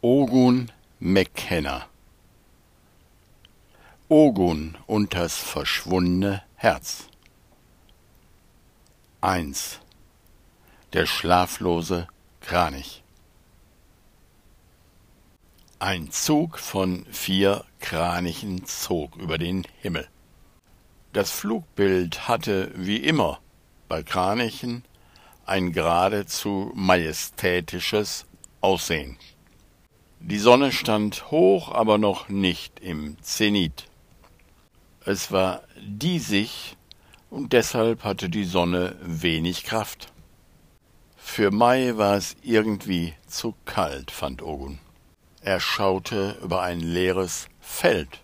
Ogun McKenna Ogun unters verschwundene Herz 1 Der schlaflose Kranich Ein Zug von vier Kranichen zog über den Himmel. Das Flugbild hatte wie immer bei Kranichen ein geradezu majestätisches Aussehen. Die Sonne stand hoch, aber noch nicht im Zenit. Es war diesig und deshalb hatte die Sonne wenig Kraft. Für Mai war es irgendwie zu kalt, fand Ogun. Er schaute über ein leeres Feld.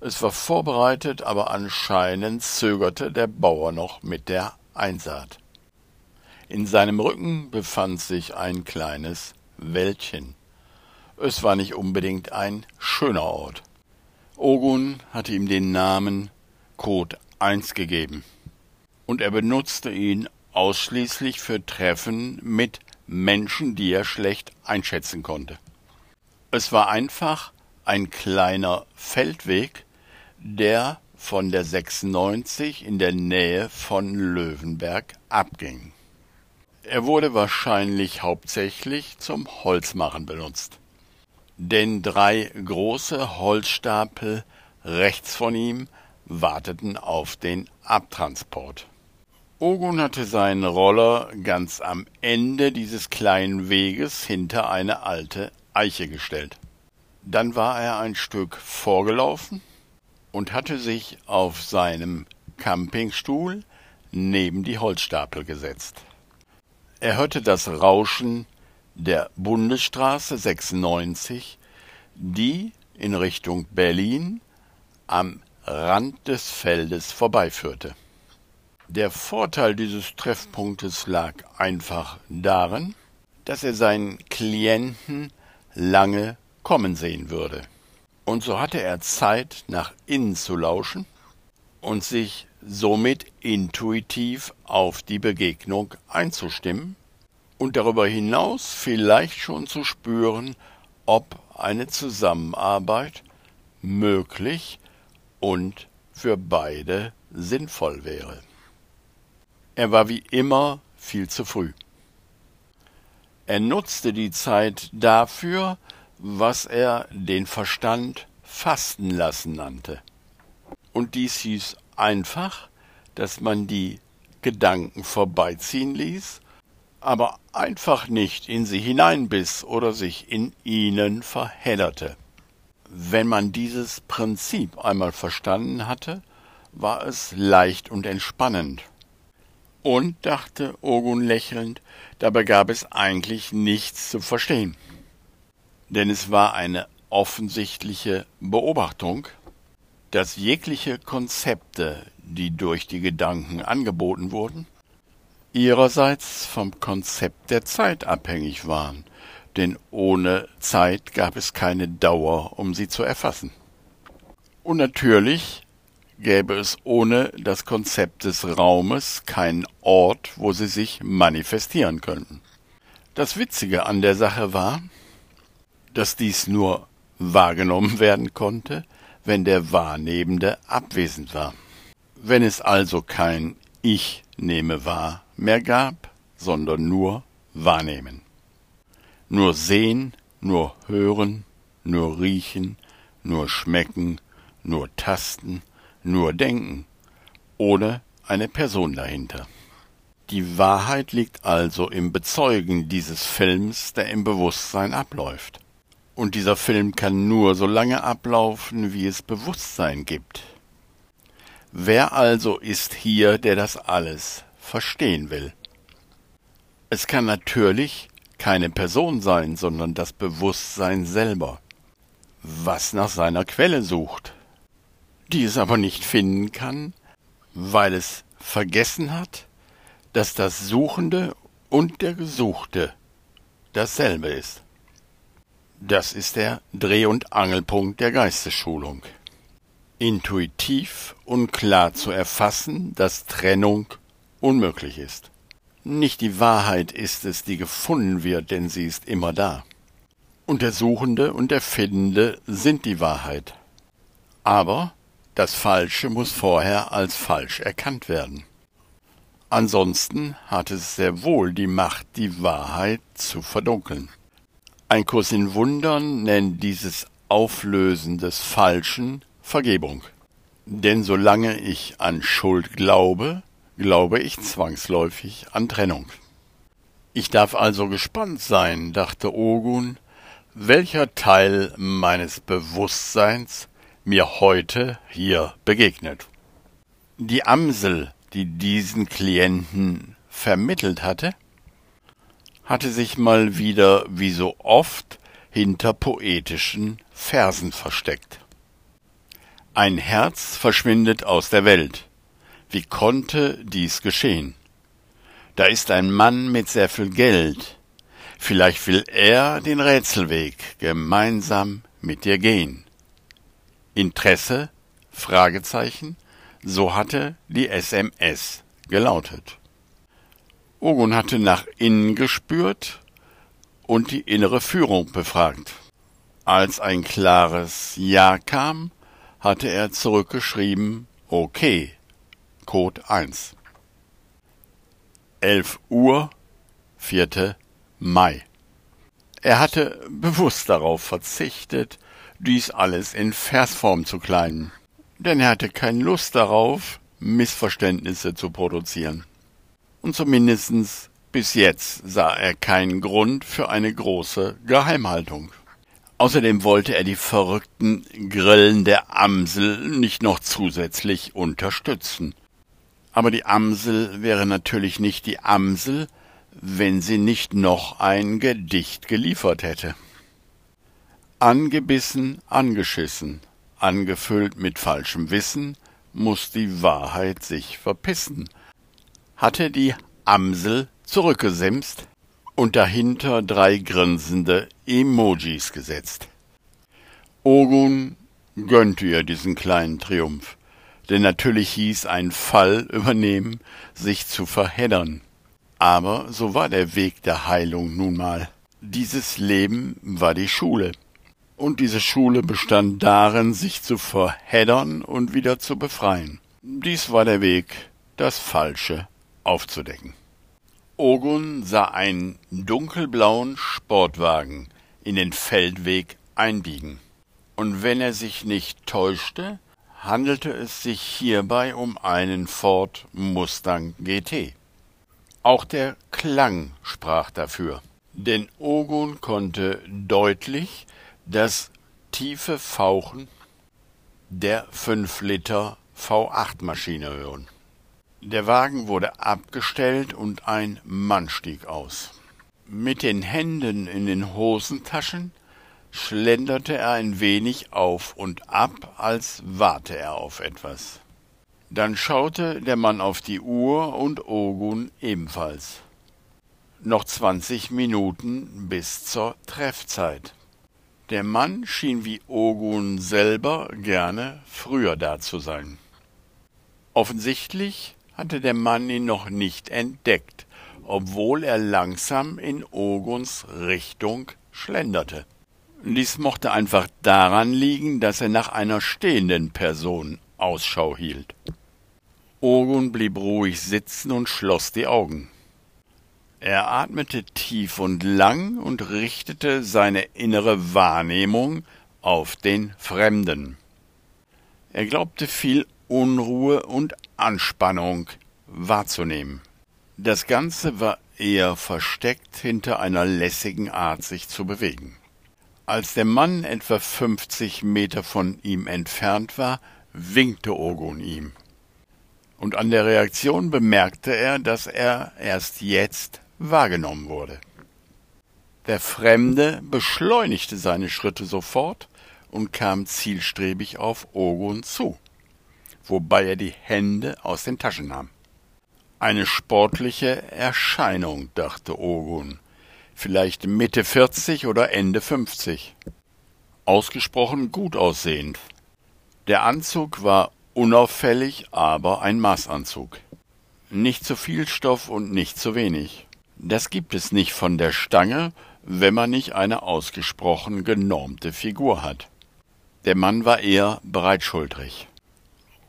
Es war vorbereitet, aber anscheinend zögerte der Bauer noch mit der Einsaat. In seinem Rücken befand sich ein kleines Wäldchen. Es war nicht unbedingt ein schöner Ort. Ogun hatte ihm den Namen Code 1 gegeben. Und er benutzte ihn ausschließlich für Treffen mit Menschen, die er schlecht einschätzen konnte. Es war einfach ein kleiner Feldweg, der von der 96 in der Nähe von Löwenberg abging. Er wurde wahrscheinlich hauptsächlich zum Holzmachen benutzt. Denn drei große Holzstapel rechts von ihm warteten auf den Abtransport. Ogun hatte seinen Roller ganz am Ende dieses kleinen Weges hinter eine alte Eiche gestellt. Dann war er ein Stück vorgelaufen und hatte sich auf seinem Campingstuhl neben die Holzstapel gesetzt. Er hörte das Rauschen der Bundesstraße 96, die in Richtung Berlin am Rand des Feldes vorbeiführte. Der Vorteil dieses Treffpunktes lag einfach darin, dass er seinen Klienten lange kommen sehen würde. Und so hatte er Zeit, nach innen zu lauschen und sich somit intuitiv auf die Begegnung einzustimmen und darüber hinaus vielleicht schon zu spüren, ob eine Zusammenarbeit möglich und für beide sinnvoll wäre. Er war wie immer viel zu früh. Er nutzte die Zeit dafür, was er den Verstand fasten lassen nannte. Und dies hieß einfach, dass man die Gedanken vorbeiziehen ließ, aber einfach nicht in sie hineinbiss oder sich in ihnen verhedderte. Wenn man dieses Prinzip einmal verstanden hatte, war es leicht und entspannend. Und, dachte Ogun lächelnd, dabei gab es eigentlich nichts zu verstehen. Denn es war eine offensichtliche Beobachtung, dass jegliche Konzepte, die durch die Gedanken angeboten wurden, ihrerseits vom Konzept der Zeit abhängig waren, denn ohne Zeit gab es keine Dauer, um sie zu erfassen. Und natürlich gäbe es ohne das Konzept des Raumes keinen Ort, wo sie sich manifestieren könnten. Das Witzige an der Sache war, dass dies nur wahrgenommen werden konnte, wenn der Wahrnehmende abwesend war. Wenn es also kein Ich nehme wahr mehr gab, sondern nur wahrnehmen. Nur sehen, nur hören, nur riechen, nur schmecken, nur tasten, nur denken, ohne eine Person dahinter. Die Wahrheit liegt also im Bezeugen dieses Films, der im Bewusstsein abläuft. Und dieser Film kann nur so lange ablaufen, wie es Bewusstsein gibt. Wer also ist hier, der das alles verstehen will? Es kann natürlich keine Person sein, sondern das Bewusstsein selber, was nach seiner Quelle sucht, die es aber nicht finden kann, weil es vergessen hat, dass das Suchende und der Gesuchte dasselbe ist. Das ist der Dreh- und Angelpunkt der Geistesschulung. Intuitiv und klar zu erfassen, dass Trennung unmöglich ist. Nicht die Wahrheit ist es, die gefunden wird, denn sie ist immer da. und der Suchende und der Findende sind die Wahrheit. Aber das Falsche muss vorher als falsch erkannt werden. Ansonsten hat es sehr wohl die Macht, die Wahrheit zu verdunkeln. Ein Kurs in Wundern nennt dieses Auflösen des Falschen Vergebung. Denn solange ich an Schuld glaube, glaube ich zwangsläufig an Trennung. Ich darf also gespannt sein, dachte Ogun, welcher Teil meines Bewusstseins mir heute hier begegnet. Die Amsel, die diesen Klienten vermittelt hatte, hatte sich mal wieder wie so oft hinter poetischen Versen versteckt. Ein Herz verschwindet aus der Welt. Wie konnte dies geschehen? Da ist ein Mann mit sehr viel Geld. Vielleicht will er den Rätselweg gemeinsam mit dir gehen. Interesse? Fragezeichen. So hatte die SMS gelautet. Ogun hatte nach innen gespürt und die innere Führung befragt. Als ein klares Ja kam, hatte er zurückgeschrieben Okay, Code 1. 11 Uhr, 4. Mai. Er hatte bewusst darauf verzichtet, dies alles in Versform zu kleiden, denn er hatte keine Lust darauf, Missverständnisse zu produzieren. Und zumindest bis jetzt sah er keinen Grund für eine große Geheimhaltung. Außerdem wollte er die verrückten Grillen der Amsel nicht noch zusätzlich unterstützen. Aber die Amsel wäre natürlich nicht die Amsel, wenn sie nicht noch ein Gedicht geliefert hätte. Angebissen, angeschissen, angefüllt mit falschem Wissen, muss die Wahrheit sich verpissen, hatte die Amsel zurückgesimst, und dahinter drei grinsende Emojis gesetzt. Ogun gönnte ihr diesen kleinen Triumph, denn natürlich hieß ein Fall übernehmen, sich zu verheddern. Aber so war der Weg der Heilung nun mal. Dieses Leben war die Schule. Und diese Schule bestand darin, sich zu verheddern und wieder zu befreien. Dies war der Weg, das Falsche aufzudecken. Ogun sah einen dunkelblauen Sportwagen in den Feldweg einbiegen. Und wenn er sich nicht täuschte, handelte es sich hierbei um einen Ford Mustang GT. Auch der Klang sprach dafür, denn Ogun konnte deutlich das tiefe Fauchen der 5 Liter V8 Maschine hören. Der Wagen wurde abgestellt und ein Mann stieg aus. Mit den Händen in den Hosentaschen schlenderte er ein wenig auf und ab, als warte er auf etwas. Dann schaute der Mann auf die Uhr und Ogun ebenfalls. Noch zwanzig Minuten bis zur Treffzeit. Der Mann schien wie Ogun selber gerne früher da zu sein. Offensichtlich hatte der Mann ihn noch nicht entdeckt, obwohl er langsam in Oguns Richtung schlenderte. Dies mochte einfach daran liegen, dass er nach einer stehenden Person Ausschau hielt. Ogun blieb ruhig sitzen und schloss die Augen. Er atmete tief und lang und richtete seine innere Wahrnehmung auf den Fremden. Er glaubte viel Unruhe und Anspannung wahrzunehmen. Das Ganze war eher versteckt hinter einer lässigen Art, sich zu bewegen. Als der Mann etwa fünfzig Meter von ihm entfernt war, winkte Ogun ihm. Und an der Reaktion bemerkte er, dass er erst jetzt wahrgenommen wurde. Der Fremde beschleunigte seine Schritte sofort und kam zielstrebig auf Ogun zu wobei er die Hände aus den Taschen nahm. Eine sportliche Erscheinung, dachte Ogun, vielleicht Mitte vierzig oder Ende fünfzig. Ausgesprochen gut aussehend. Der Anzug war unauffällig, aber ein Maßanzug. Nicht zu viel Stoff und nicht zu wenig. Das gibt es nicht von der Stange, wenn man nicht eine ausgesprochen genormte Figur hat. Der Mann war eher breitschultrig.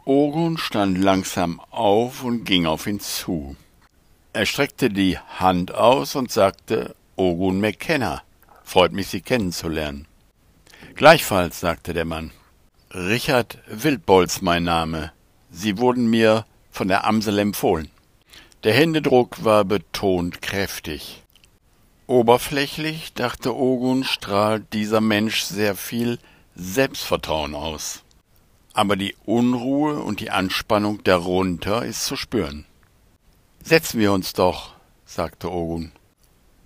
Ogun stand langsam auf und ging auf ihn zu. Er streckte die Hand aus und sagte Ogun McKenna. Freut mich, Sie kennenzulernen. Gleichfalls, sagte der Mann. Richard Wildbolz mein Name. Sie wurden mir von der Amsel empfohlen. Der Händedruck war betont kräftig. Oberflächlich, dachte Ogun, strahlt dieser Mensch sehr viel Selbstvertrauen aus. Aber die Unruhe und die Anspannung darunter ist zu spüren. Setzen wir uns doch, sagte Ogun.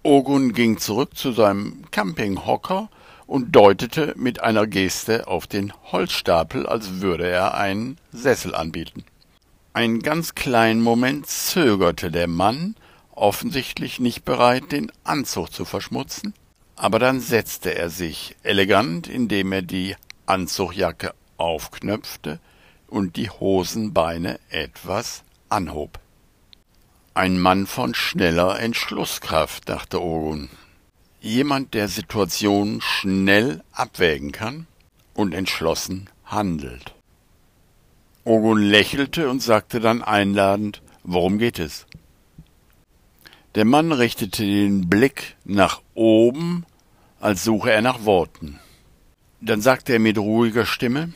Ogun ging zurück zu seinem Campinghocker und deutete mit einer Geste auf den Holzstapel, als würde er einen Sessel anbieten. Einen ganz kleinen Moment zögerte der Mann, offensichtlich nicht bereit, den Anzug zu verschmutzen, aber dann setzte er sich elegant, indem er die Anzugjacke aufknöpfte und die Hosenbeine etwas anhob. Ein Mann von schneller Entschlusskraft, dachte Ogun. Jemand, der Situationen schnell abwägen kann und entschlossen handelt. Ogun lächelte und sagte dann einladend, worum geht es? Der Mann richtete den Blick nach oben, als suche er nach Worten. Dann sagte er mit ruhiger Stimme,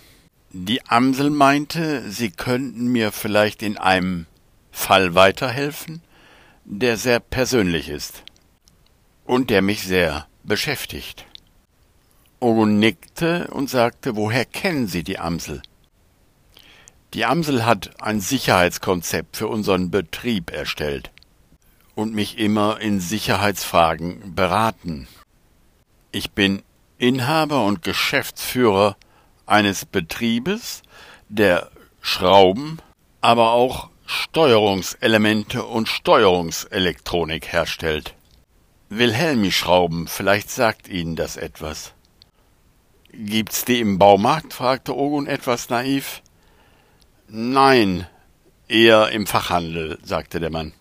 die Amsel meinte, Sie könnten mir vielleicht in einem Fall weiterhelfen, der sehr persönlich ist und der mich sehr beschäftigt. Ogun nickte und sagte, woher kennen Sie die Amsel? Die Amsel hat ein Sicherheitskonzept für unseren Betrieb erstellt und mich immer in Sicherheitsfragen beraten. Ich bin Inhaber und Geschäftsführer eines Betriebes, der Schrauben, aber auch Steuerungselemente und Steuerungselektronik herstellt. Wilhelmi Schrauben, vielleicht sagt Ihnen das etwas. Gibt's die im Baumarkt? fragte Ogun etwas naiv. Nein, eher im Fachhandel, sagte der Mann.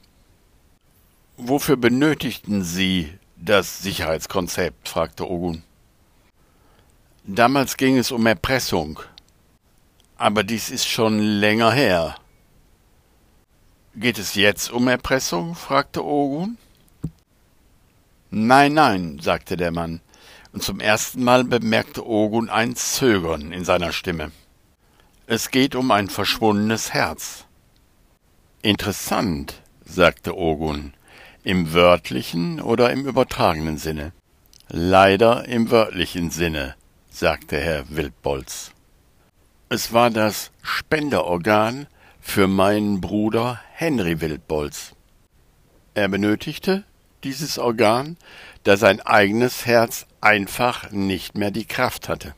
Wofür benötigten Sie das Sicherheitskonzept? fragte Ogun. Damals ging es um Erpressung. Aber dies ist schon länger her. Geht es jetzt um Erpressung? fragte Ogun. Nein, nein, sagte der Mann, und zum ersten Mal bemerkte Ogun ein Zögern in seiner Stimme. Es geht um ein verschwundenes Herz. Interessant, sagte Ogun. Im wörtlichen oder im übertragenen Sinne? Leider im wörtlichen Sinne, sagte Herr Wildbolz. Es war das Spenderorgan für meinen Bruder Henry Wildbolz. Er benötigte dieses Organ, da sein eigenes Herz einfach nicht mehr die Kraft hatte.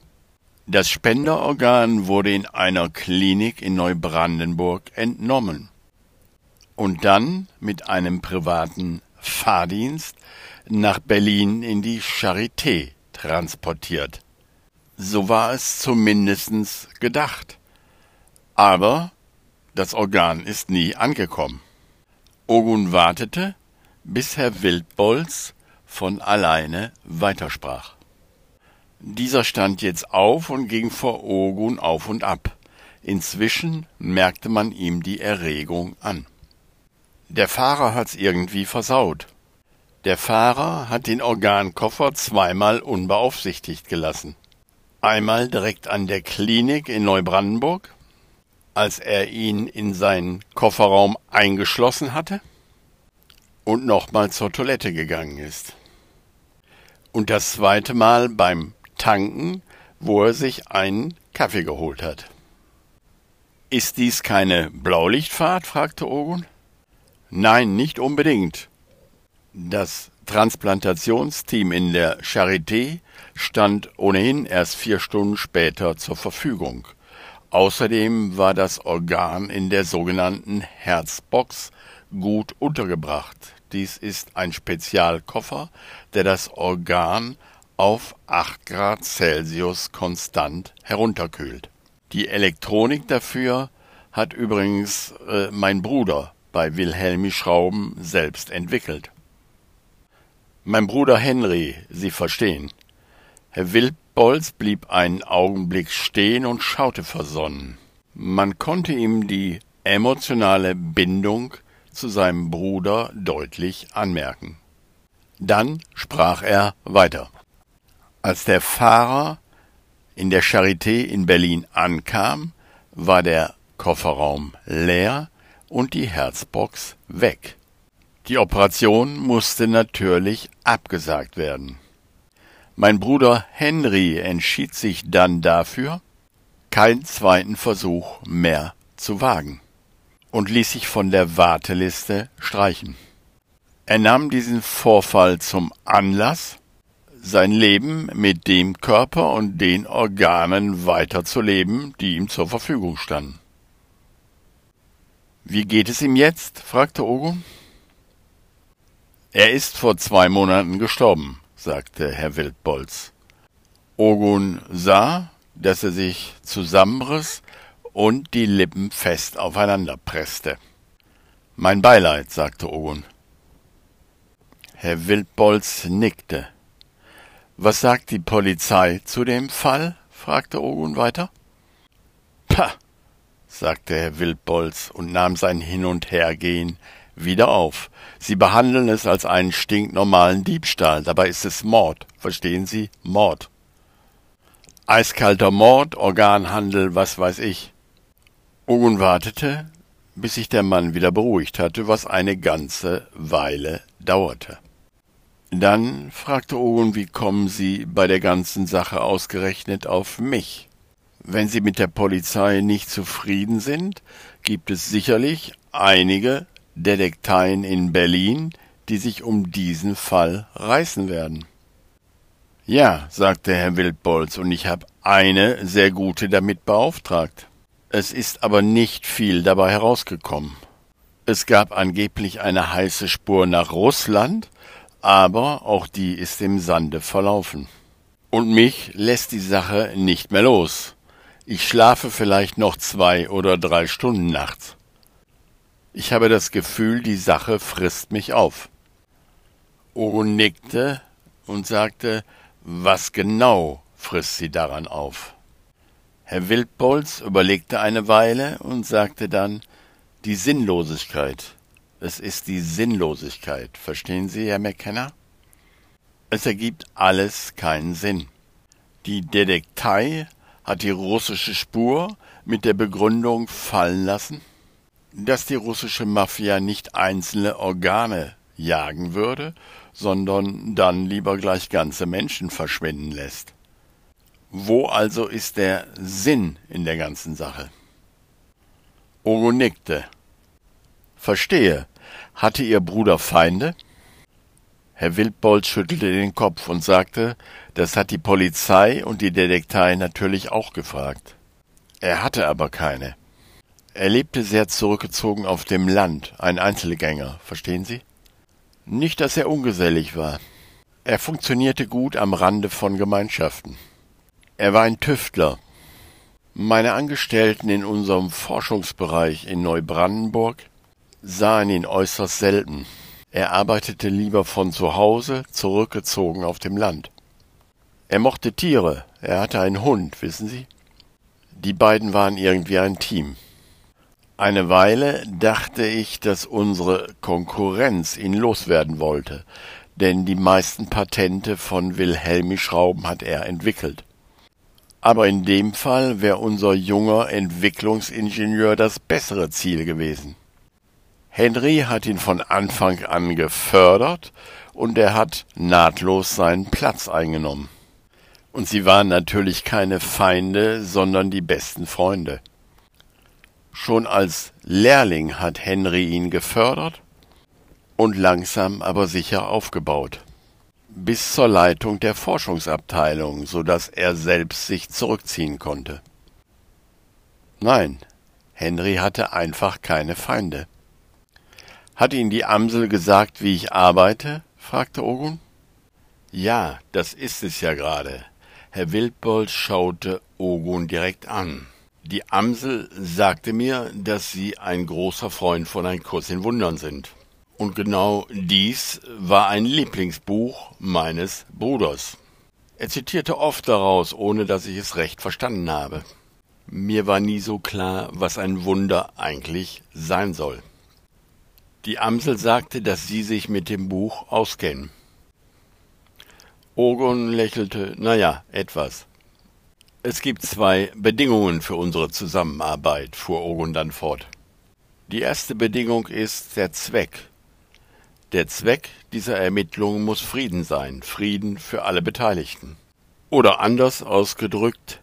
Das Spenderorgan wurde in einer Klinik in Neubrandenburg entnommen und dann mit einem privaten Fahrdienst nach Berlin in die Charité transportiert. So war es zumindest gedacht. Aber das Organ ist nie angekommen. Ogun wartete, bis Herr Wildbolz von alleine weitersprach. Dieser stand jetzt auf und ging vor Ogun auf und ab. Inzwischen merkte man ihm die Erregung an. Der Fahrer hat's irgendwie versaut. Der Fahrer hat den Organkoffer zweimal unbeaufsichtigt gelassen. Einmal direkt an der Klinik in Neubrandenburg, als er ihn in seinen Kofferraum eingeschlossen hatte und nochmal zur Toilette gegangen ist. Und das zweite Mal beim Tanken, wo er sich einen Kaffee geholt hat. Ist dies keine Blaulichtfahrt? fragte Ogun. Nein, nicht unbedingt. Das Transplantationsteam in der Charité stand ohnehin erst vier Stunden später zur Verfügung. Außerdem war das Organ in der sogenannten Herzbox gut untergebracht. Dies ist ein Spezialkoffer, der das Organ auf 8 Grad Celsius konstant herunterkühlt. Die Elektronik dafür hat übrigens äh, mein Bruder bei Wilhelmi Schrauben selbst entwickelt. Mein Bruder Henry, Sie verstehen. Herr Wildbolz blieb einen Augenblick stehen und schaute versonnen. Man konnte ihm die emotionale Bindung zu seinem Bruder deutlich anmerken. Dann sprach er weiter. Als der Fahrer in der Charité in Berlin ankam, war der Kofferraum leer und die Herzbox weg. Die Operation musste natürlich abgesagt werden. Mein Bruder Henry entschied sich dann dafür, keinen zweiten Versuch mehr zu wagen und ließ sich von der Warteliste streichen. Er nahm diesen Vorfall zum Anlass, sein Leben mit dem Körper und den Organen weiterzuleben, die ihm zur Verfügung standen. Wie geht es ihm jetzt? fragte Ogun. Er ist vor zwei Monaten gestorben, sagte Herr Wildbolz. Ogun sah, dass er sich zusammenriss und die Lippen fest aufeinander presste. Mein Beileid, sagte Ogun. Herr Wildbolz nickte. Was sagt die Polizei zu dem Fall? fragte Ogun weiter. Pah, sagte Herr Wildbolz und nahm sein Hin- und Hergehen wieder auf. Sie behandeln es als einen stinknormalen Diebstahl, dabei ist es Mord. Verstehen Sie? Mord. Eiskalter Mord, Organhandel, was weiß ich. Ogun wartete, bis sich der Mann wieder beruhigt hatte, was eine ganze Weile dauerte. Dann fragte Ogun, wie kommen Sie bei der ganzen Sache ausgerechnet auf mich? Wenn Sie mit der Polizei nicht zufrieden sind, gibt es sicherlich einige Detekteien in Berlin, die sich um diesen Fall reißen werden. Ja, sagte Herr Wildbolz, und ich habe eine sehr gute damit beauftragt. Es ist aber nicht viel dabei herausgekommen. Es gab angeblich eine heiße Spur nach Russland, aber auch die ist im Sande verlaufen. Und mich lässt die Sache nicht mehr los. Ich schlafe vielleicht noch zwei oder drei Stunden nachts. Ich habe das Gefühl, die Sache frisst mich auf. Oro nickte und sagte, was genau frisst sie daran auf? Herr Wildbolz überlegte eine Weile und sagte dann, die Sinnlosigkeit. Es ist die Sinnlosigkeit. Verstehen Sie, Herr McKenna? Es ergibt alles keinen Sinn. Die Detektei hat die russische Spur mit der Begründung fallen lassen, dass die russische Mafia nicht einzelne Organe jagen würde, sondern dann lieber gleich ganze Menschen verschwinden lässt. Wo also ist der Sinn in der ganzen Sache? Ogo nickte. Verstehe. Hatte Ihr Bruder Feinde? Herr Wildbold schüttelte den Kopf und sagte, das hat die Polizei und die Detektei natürlich auch gefragt. Er hatte aber keine. Er lebte sehr zurückgezogen auf dem Land, ein Einzelgänger, verstehen Sie? Nicht, dass er ungesellig war. Er funktionierte gut am Rande von Gemeinschaften. Er war ein Tüftler. Meine Angestellten in unserem Forschungsbereich in Neubrandenburg sahen ihn äußerst selten. Er arbeitete lieber von zu Hause, zurückgezogen auf dem Land. Er mochte Tiere, er hatte einen Hund, wissen Sie? Die beiden waren irgendwie ein Team. Eine Weile dachte ich, dass unsere Konkurrenz ihn loswerden wollte, denn die meisten Patente von Wilhelmi Schrauben hat er entwickelt. Aber in dem Fall wäre unser junger Entwicklungsingenieur das bessere Ziel gewesen. Henry hat ihn von Anfang an gefördert und er hat nahtlos seinen Platz eingenommen. Und sie waren natürlich keine Feinde, sondern die besten Freunde. Schon als Lehrling hat Henry ihn gefördert und langsam aber sicher aufgebaut. Bis zur Leitung der Forschungsabteilung, so dass er selbst sich zurückziehen konnte. Nein, Henry hatte einfach keine Feinde. Hat Ihnen die Amsel gesagt, wie ich arbeite? fragte Ogun. Ja, das ist es ja gerade. Herr Wildbold schaute Ogun direkt an. Die Amsel sagte mir, dass Sie ein großer Freund von Ein Kurs in Wundern sind. Und genau dies war ein Lieblingsbuch meines Bruders. Er zitierte oft daraus, ohne dass ich es recht verstanden habe. Mir war nie so klar, was ein Wunder eigentlich sein soll. Die Amsel sagte, dass sie sich mit dem Buch auskennen. Ogon lächelte, na ja, etwas. Es gibt zwei Bedingungen für unsere Zusammenarbeit, fuhr Ogon dann fort. Die erste Bedingung ist der Zweck, der Zweck dieser Ermittlungen muss Frieden sein, Frieden für alle Beteiligten. Oder anders ausgedrückt,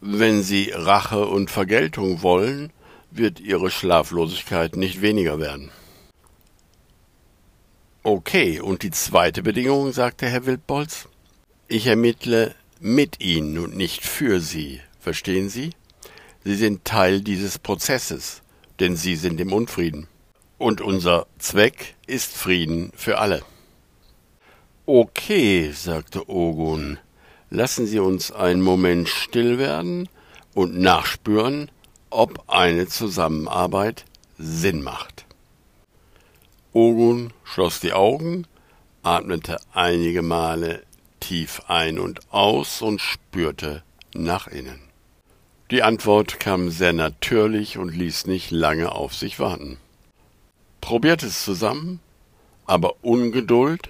wenn Sie Rache und Vergeltung wollen, wird Ihre Schlaflosigkeit nicht weniger werden. Okay, und die zweite Bedingung, sagte Herr Wildbolz. Ich ermittle mit Ihnen und nicht für Sie. Verstehen Sie? Sie sind Teil dieses Prozesses, denn Sie sind im Unfrieden. Und unser Zweck ist Frieden für alle. Okay, sagte Ogun, lassen Sie uns einen Moment still werden und nachspüren, ob eine Zusammenarbeit Sinn macht. Ogun schloss die Augen, atmete einige Male tief ein und aus und spürte nach innen. Die Antwort kam sehr natürlich und ließ nicht lange auf sich warten. Probiert es zusammen, aber Ungeduld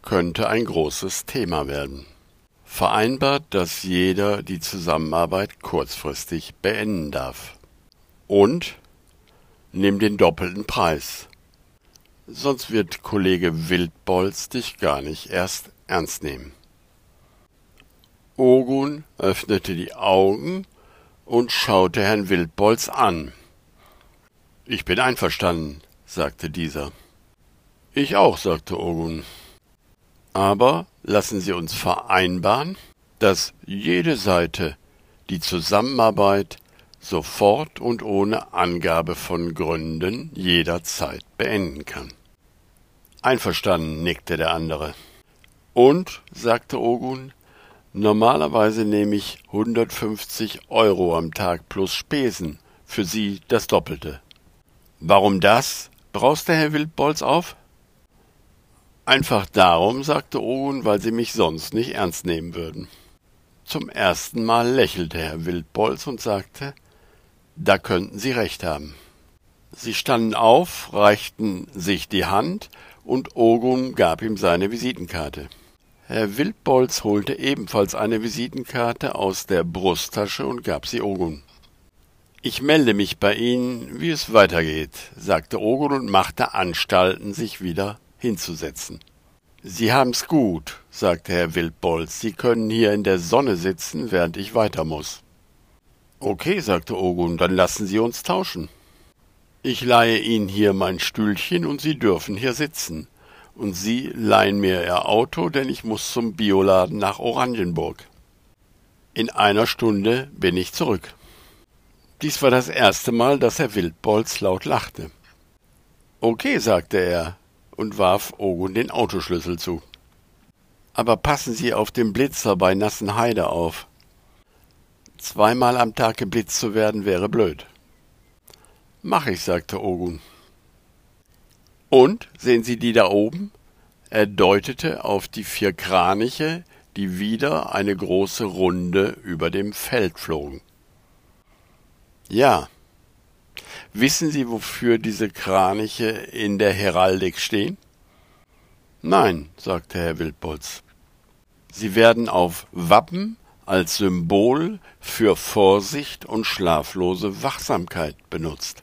könnte ein großes Thema werden. Vereinbart, dass jeder die Zusammenarbeit kurzfristig beenden darf. Und nimm den doppelten Preis. Sonst wird Kollege Wildbolz dich gar nicht erst ernst nehmen. Ogun öffnete die Augen und schaute Herrn Wildbolz an. Ich bin einverstanden, sagte dieser. Ich auch, sagte Ogun. Aber lassen Sie uns vereinbaren, dass jede Seite die Zusammenarbeit sofort und ohne Angabe von Gründen jederzeit beenden kann. Einverstanden, nickte der andere. Und, sagte Ogun, normalerweise nehme ich 150 Euro am Tag plus Spesen, für Sie das Doppelte. Warum das? brauste Herr Wildbolz auf. Einfach darum, sagte Ogun, weil sie mich sonst nicht ernst nehmen würden. Zum ersten Mal lächelte Herr Wildbolz und sagte, da könnten Sie recht haben. Sie standen auf, reichten sich die Hand, und Ogun gab ihm seine Visitenkarte. Herr Wildbolz holte ebenfalls eine Visitenkarte aus der Brusttasche und gab sie Ogun. Ich melde mich bei Ihnen, wie es weitergeht, sagte Ogun und machte Anstalten, sich wieder hinzusetzen. Sie haben's gut, sagte Herr Wildbolz. Sie können hier in der Sonne sitzen, während ich weiter muss. Okay, sagte Ogun, dann lassen Sie uns tauschen. Ich leihe Ihnen hier mein Stühlchen und Sie dürfen hier sitzen. Und Sie leihen mir Ihr Auto, denn ich muss zum Bioladen nach Oranienburg. In einer Stunde bin ich zurück. Dies war das erste Mal, dass Herr Wildbolz laut lachte. Okay, sagte er und warf Ogun den Autoschlüssel zu. Aber passen Sie auf den Blitzer bei Nassenheide auf. Zweimal am Tag geblitzt zu werden wäre blöd. Mach ich, sagte Ogun. Und, sehen Sie die da oben? Er deutete auf die vier Kraniche, die wieder eine große Runde über dem Feld flogen. Ja. Wissen Sie, wofür diese Kraniche in der Heraldik stehen? Nein, sagte Herr Wildbolz. Sie werden auf Wappen als Symbol für Vorsicht und schlaflose Wachsamkeit benutzt.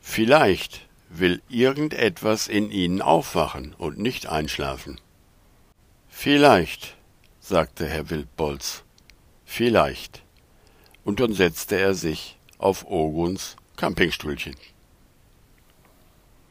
Vielleicht will irgendetwas in ihnen aufwachen und nicht einschlafen. Vielleicht, sagte Herr Wildbolz, vielleicht und dann setzte er sich auf Oguns Campingstühlchen.